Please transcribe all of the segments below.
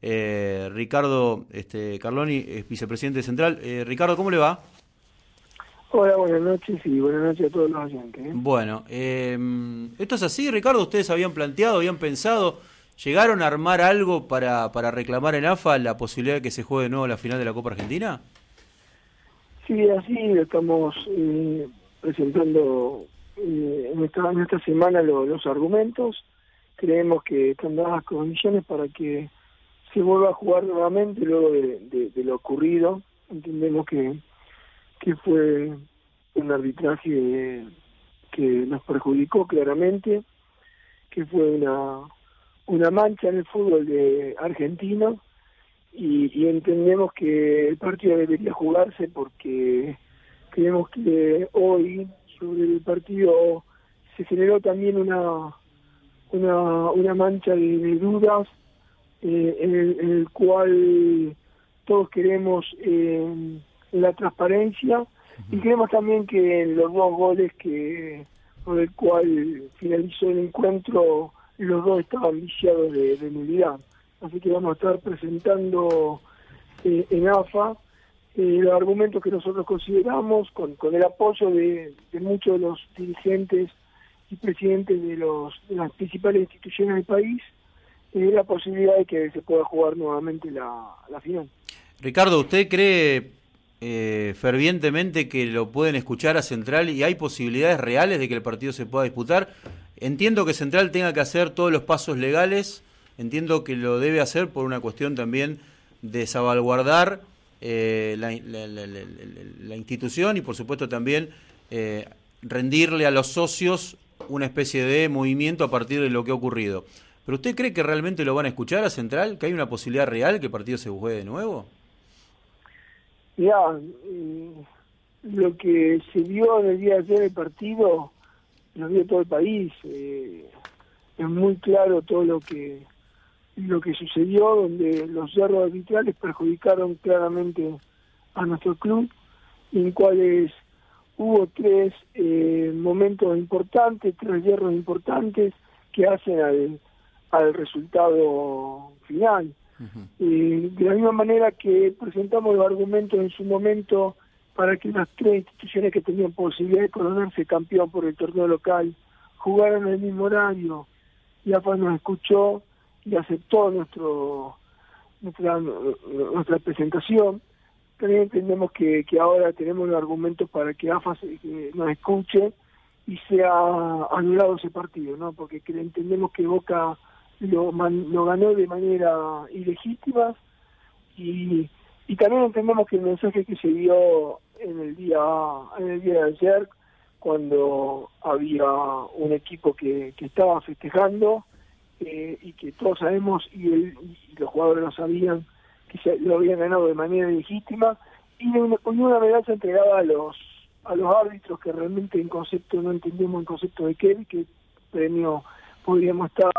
Eh, Ricardo este, Carloni es vicepresidente central. Eh, Ricardo, ¿cómo le va? Hola, buenas noches y buenas noches a todos los oyentes. ¿eh? Bueno, ¿esto es así, Ricardo? ¿Ustedes habían planteado, habían pensado, llegaron a armar algo para, para reclamar en AFA la posibilidad de que se juegue de nuevo la final de la Copa Argentina? Sí, así estamos presentando en, esta, en esta semana los argumentos. Creemos que están dadas condiciones para que se vuelva a jugar nuevamente luego de, lo ocurrido. Entendemos que, que fue un arbitraje que nos perjudicó claramente, que fue una, una mancha en el fútbol de argentino y, y entendemos que el partido debería jugarse porque creemos que hoy sobre el partido se generó también una una, una mancha de dudas eh, en, el, cual todos queremos eh, la transparencia y queremos también que los dos goles que por el cual finalizó el encuentro los dos estaban viciados de, de nulidad. Así que vamos a estar presentando eh, en AFA los argumentos que nosotros consideramos con, con el apoyo de, de muchos de los dirigentes y presidentes de, los, de las principales instituciones del país y la posibilidad de que se pueda jugar nuevamente la, final. Ricardo, ¿usted cree eh, fervientemente que lo pueden escuchar a Central y hay posibilidades reales de que el partido se pueda disputar? Entiendo que Central tenga que hacer todos los pasos legales, entiendo que lo debe hacer por una cuestión también de salvaguardar eh, la, institución y por supuesto también eh, rendirle a los socios una especie de movimiento a partir de lo que ha ocurrido. ¿Pero usted cree que realmente lo van a escuchar a Central? ¿Que hay una posibilidad real que el partido se juegue de nuevo? Ya, lo que se vio en el día de ayer el partido, lo vio todo el país. Eh, es muy claro todo lo que lo que sucedió, donde los errores arbitrales perjudicaron claramente a nuestro club, en cuales hubo tres eh, momentos importantes, tres hierros importantes que hacen al, al resultado final. de la misma manera que presentamos los argumentos en su momento para que las tres instituciones que tenían posibilidad de coronarse campeón por el torneo local jugaran en el mismo horario, y AFA nos escuchó y aceptó nuestro nuestra, nuestra presentación. También entendemos que, que ahora tenemos los argumentos para que AFA nos escuche y sea anulado ese partido, ¿no? Porque entendemos que Boca lo, lo ganó de manera ilegítima y, y también entendemos que el mensaje que se dio en el día en el día de ayer cuando había un equipo que, que estaba festejando eh, y que todos sabemos y, los jugadores lo sabían que se, lo habían ganado de manera ilegítima y una, una medalla entregada a los a los árbitros que realmente en concepto no entendemos en concepto de qué que premio podríamos estar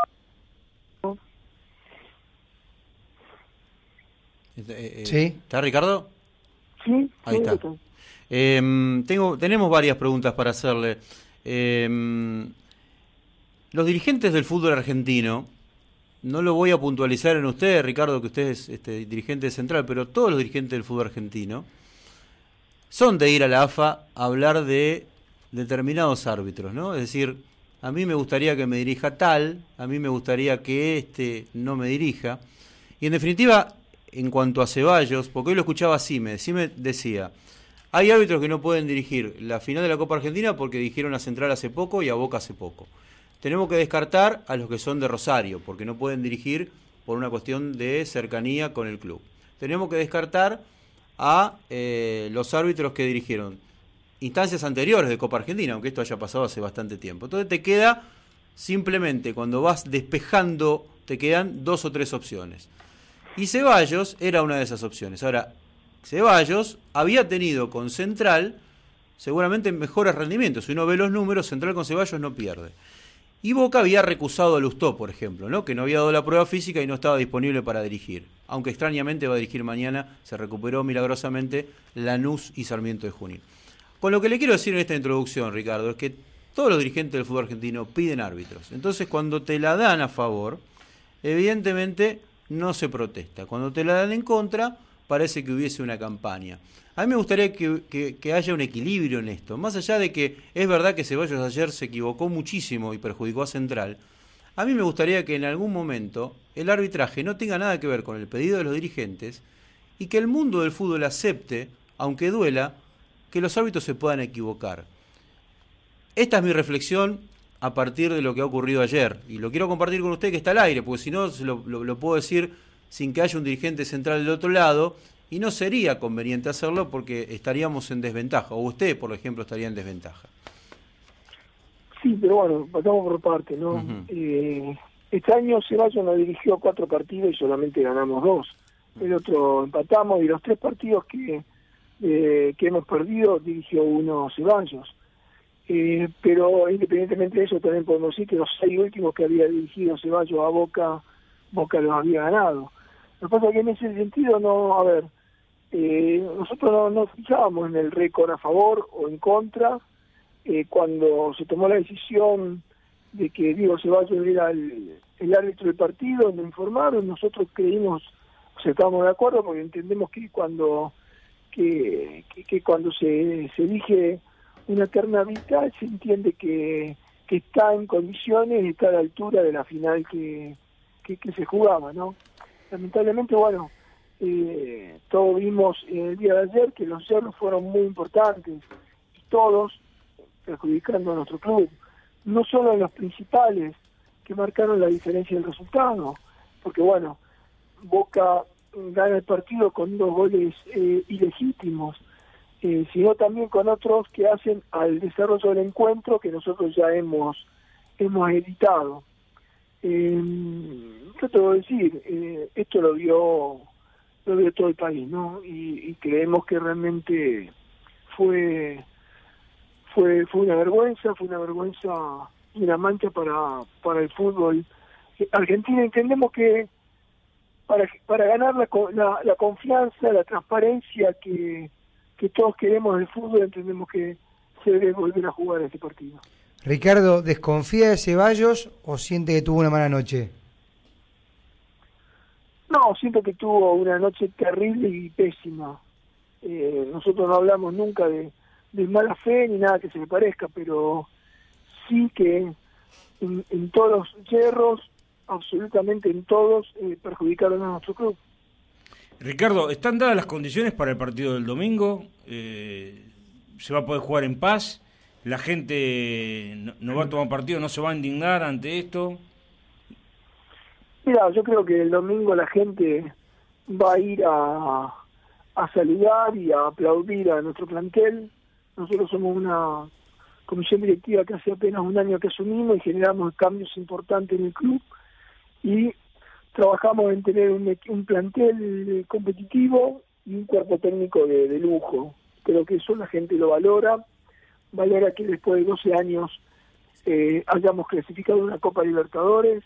Eh, ¿Sí? ¿Está Ricardo? Sí, ahí está. Em, tengo, tenemos varias preguntas para hacerle. Em, los dirigentes del fútbol argentino, no lo voy a puntualizar en usted, Ricardo, que usted es este, dirigente central, pero todos los dirigentes del fútbol argentino son de ir a la AFA a hablar de determinados árbitros, ¿no? Es decir, a mí me gustaría que me dirija tal, a mí me gustaría que este no me dirija. Y en definitiva, en cuanto a Ceballos, porque hoy lo escuchaba Cime, Cime decía, hay árbitros que no pueden dirigir la final de la Copa Argentina porque dijeron a Central hace poco y a Boca hace poco. Tenemos que descartar a los que son de Rosario, porque no pueden dirigir por una cuestión de cercanía con el club. Tenemos que descartar a eh, los árbitros que dirigieron instancias anteriores de Copa Argentina, aunque esto haya pasado hace bastante tiempo. Entonces te queda simplemente cuando vas despejando, te quedan dos o tres opciones. Y Ceballos era una de esas opciones. Ahora, Ceballos había tenido con Central seguramente mejores rendimientos. Si uno ve los números, Central con Ceballos no pierde. Y Boca había recusado a Lustó, por ejemplo, ¿no? que no había dado la prueba física y no estaba disponible para dirigir. Aunque extrañamente va a dirigir mañana, se recuperó milagrosamente Lanús y Sarmiento de Junín. Con lo que le quiero decir en esta introducción, Ricardo, es que todos los dirigentes del fútbol argentino piden árbitros. Entonces, cuando te la dan a favor, evidentemente no se protesta. Cuando te la dan en contra, parece que hubiese una campaña. A mí me gustaría que, haya un equilibrio en esto. Más allá de que es verdad que Ceballos ayer se equivocó muchísimo y perjudicó a Central, a mí me gustaría que en algún momento el arbitraje no tenga nada que ver con el pedido de los dirigentes y que el mundo del fútbol acepte, aunque duela, que los árbitros se puedan equivocar. Esta es mi reflexión a partir de lo que ha ocurrido ayer. Y lo quiero compartir con usted que está al aire, porque si no lo, lo, puedo decir sin que haya un dirigente central del otro lado, y no sería conveniente hacerlo porque estaríamos en desventaja, o usted, por ejemplo, estaría en desventaja. Sí, pero bueno, pasamos por parte, ¿no? Eh, este año Ceballos nos dirigió cuatro partidos y solamente ganamos dos. El otro empatamos y los tres partidos que, eh, que hemos perdido dirigió uno Ceballos. Eh, pero independientemente de eso, también podemos decir que los seis últimos que había dirigido Ceballos a Boca, Boca los había ganado. Lo que pasa es que en ese sentido, no, a ver, eh, nosotros no fijábamos en el récord a favor o en contra. Eh, cuando se tomó la decisión de que Diego Ceballos era el, árbitro del partido, nos informaron, nosotros creímos, o sea, estábamos de acuerdo porque entendemos que cuando que, que, cuando se, se elige una terna vital se entiende que, que está en condiciones, está a la altura de la final que, que, se jugaba, ¿no? Lamentablemente, bueno, eh, todos vimos el día de ayer que los cerros fueron muy importantes, y todos perjudicando a nuestro club, no solo los principales que marcaron la diferencia del resultado, porque bueno, Boca gana el partido con dos goles eh, ilegítimos, eh, sino también con otros que hacen al desarrollo del encuentro que nosotros ya hemos hemos editado. Eh, ¿Qué te voy a decir? Eh, esto lo vio lo vio todo el país, ¿no? Y, creemos que realmente fue fue fue una vergüenza, fue una vergüenza y una mancha para para el fútbol argentino. Entendemos que para para ganar la, la, la confianza, la transparencia que que todos queremos del fútbol, entendemos que se debe volver a jugar este partido. Ricardo, ¿desconfía de Ceballos o siente que tuvo una mala noche? No, siento que tuvo una noche terrible y pésima. Eh, nosotros no hablamos nunca de, mala fe ni nada que se le parezca, pero sí que en, todos los hierros, absolutamente en todos, eh, perjudicaron a nuestro club. Ricardo, ¿están dadas las condiciones para el partido del domingo? Eh, ¿Se va a poder jugar en paz? ¿La gente no, va a tomar partido, no se va a indignar ante esto? Mira, yo creo que el domingo la gente va a ir a, a saludar y a aplaudir a nuestro plantel. Nosotros somos una comisión directiva que hace apenas un año que asumimos y generamos cambios importantes en el club y trabajamos en tener un, un plantel competitivo y un cuerpo técnico de, lujo. Creo que eso la gente lo valora, valora que después de 12 años eh, hayamos clasificado una Copa Libertadores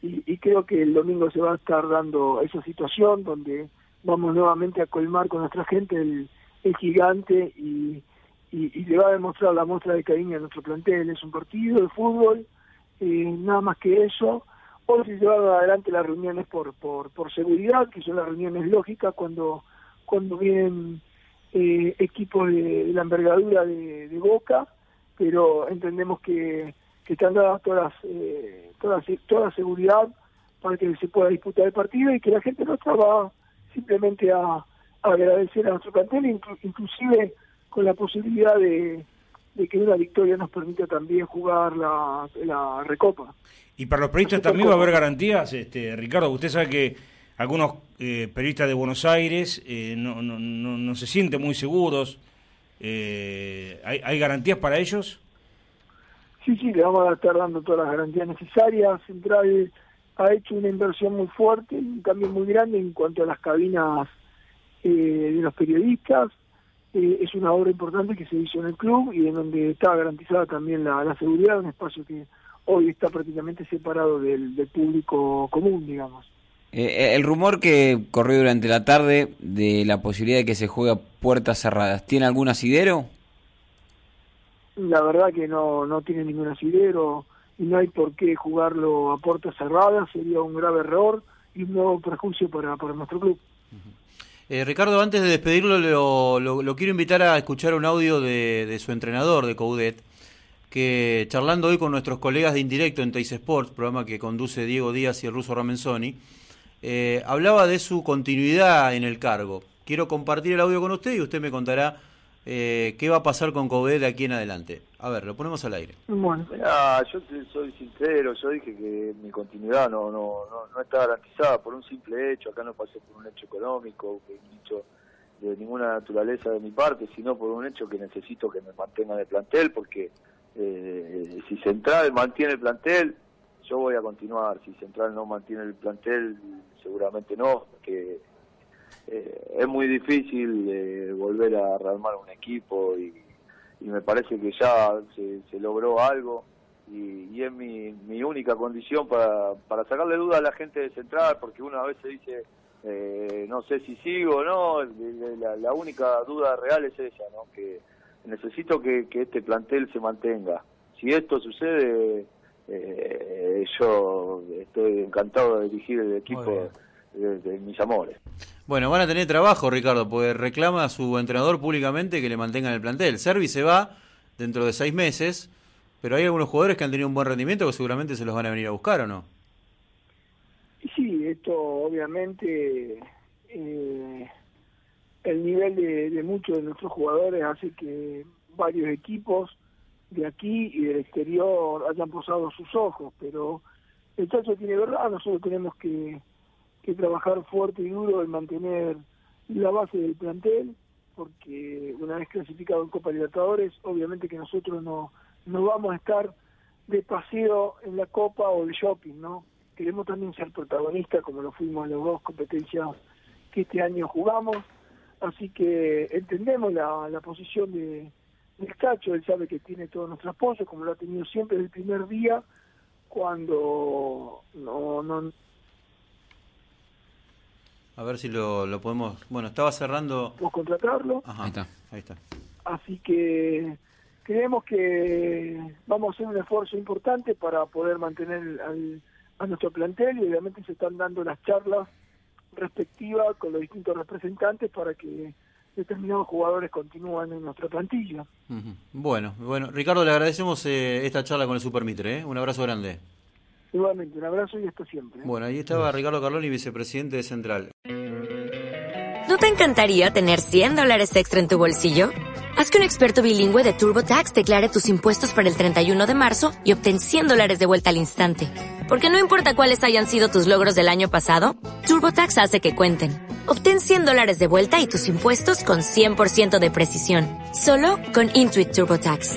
y, creo que el domingo se va a estar dando esa situación donde vamos nuevamente a colmar con nuestra gente el, gigante y, y, le va a demostrar la muestra de cariño a nuestro plantel. Es un partido de fútbol, eh, nada más que eso Hoy se llevan adelante las reuniones por, por, por seguridad, que son las reuniones lógicas cuando, cuando vienen eh, equipos de, la envergadura de, Boca, pero entendemos que, que están dadas todas, eh, todas, toda seguridad para que se pueda disputar el partido y que la gente nuestra va simplemente a, agradecer a nuestro plantel, inclusive con la posibilidad de, de que una victoria nos permita también jugar la, la recopa. Y para los periodistas también va a haber garantías, este, Ricardo. Usted sabe que algunos eh, periodistas de Buenos Aires eh, no, no, no, se sienten muy seguros. Eh, ¿hay, garantías para ellos? Sí, sí, le vamos a estar dando todas las garantías necesarias. Central ha hecho una inversión muy fuerte, un cambio muy grande en cuanto a las cabinas eh, de los periodistas. Eh, es una obra importante que se hizo en el club y en donde está garantizada también la, la seguridad, un espacio que hoy está prácticamente separado del, del público común, digamos. Eh, el rumor que corrió durante la tarde de la posibilidad de que se juegue a puertas cerradas, ¿tiene algún asidero? La verdad que no, no tiene ningún asidero y no hay por qué jugarlo a puertas cerradas, sería un grave error y un nuevo perjuicio para, para nuestro club. Eh, Ricardo, antes de despedirlo, lo, quiero invitar a escuchar un audio de, de su entrenador, de Coudet, que charlando hoy con nuestros colegas de Indirecto en Teis Sports, programa que conduce Diego Díaz y el ruso Ramenzoni, eh, hablaba de su continuidad en el cargo. Quiero compartir el audio con usted y usted me contará eh, qué va a pasar con Coudet de aquí en adelante. A ver, lo ponemos al aire. Bueno, Mirá, yo soy sincero, yo dije que mi continuidad no, no, no, no, está garantizada por un simple hecho, acá no pasé por un hecho económico, un hecho de ninguna naturaleza de mi parte, sino por un hecho que necesito que me mantenga en el plantel, porque eh, si Central mantiene el plantel, yo voy a continuar. Si Central no mantiene el plantel, seguramente no, porque eh, es muy difícil eh, volver a rearmar un equipo y, y me parece que ya se, se logró algo y, y es mi, mi, única condición para, para sacarle duda a la gente de Central, porque una vez se dice, eh, no sé si sigo o no, la, la única duda real es esa, ¿no? que necesito que, que este plantel se mantenga. Si esto sucede, eh, yo estoy encantado de dirigir el equipo de, de, mis amores. Bueno, van a tener trabajo, Ricardo, porque reclama a su entrenador públicamente que le mantengan el plantel. Servi se va dentro de seis meses, pero hay algunos jugadores que han tenido un buen rendimiento que seguramente se los van a venir a buscar, ¿o no? Sí, esto obviamente eh, el nivel de, de, muchos de nuestros jugadores hace que varios equipos de aquí y del exterior hayan posado sus ojos, pero el Chacho tiene verdad, nosotros tenemos que, que trabajar fuerte y duro en mantener la base del plantel, porque una vez clasificado en Copa Libertadores, obviamente que nosotros no, no vamos a estar de paseo en la Copa o de shopping, ¿no? Queremos también ser protagonistas, como lo fuimos en las dos competencias que este año jugamos, así que entendemos la, la posición de, del Cacho, él sabe que tiene todo nuestro apoyo, como lo ha tenido siempre desde el primer día, cuando no... no a ver si lo, lo podemos... Bueno, estaba cerrando... Podemos contratarlo. Ajá, ahí está, ahí está. Así que creemos que vamos a hacer un esfuerzo importante para poder mantener al, a nuestro plantel y obviamente se están dando las charlas respectivas con los distintos representantes para que determinados jugadores continúan en nuestra plantilla. Uh -huh. Bueno, bueno, Ricardo, le agradecemos eh, esta charla con el Supermitre, ¿eh? un abrazo grande. Igualmente, un abrazo y hasta siempre. ¿eh? Bueno, ahí estaba Ricardo Carloni, vicepresidente de Central. ¿No te encantaría tener 100 dólares extra en tu bolsillo? Haz que un experto bilingüe de TurboTax declare tus impuestos para el 31 de marzo y obtén 100 dólares de vuelta al instante. Porque no importa cuáles hayan sido tus logros del año pasado, TurboTax hace que cuenten. Obtén 100 dólares de vuelta y tus impuestos con 100% de precisión. Solo con Intuit TurboTax.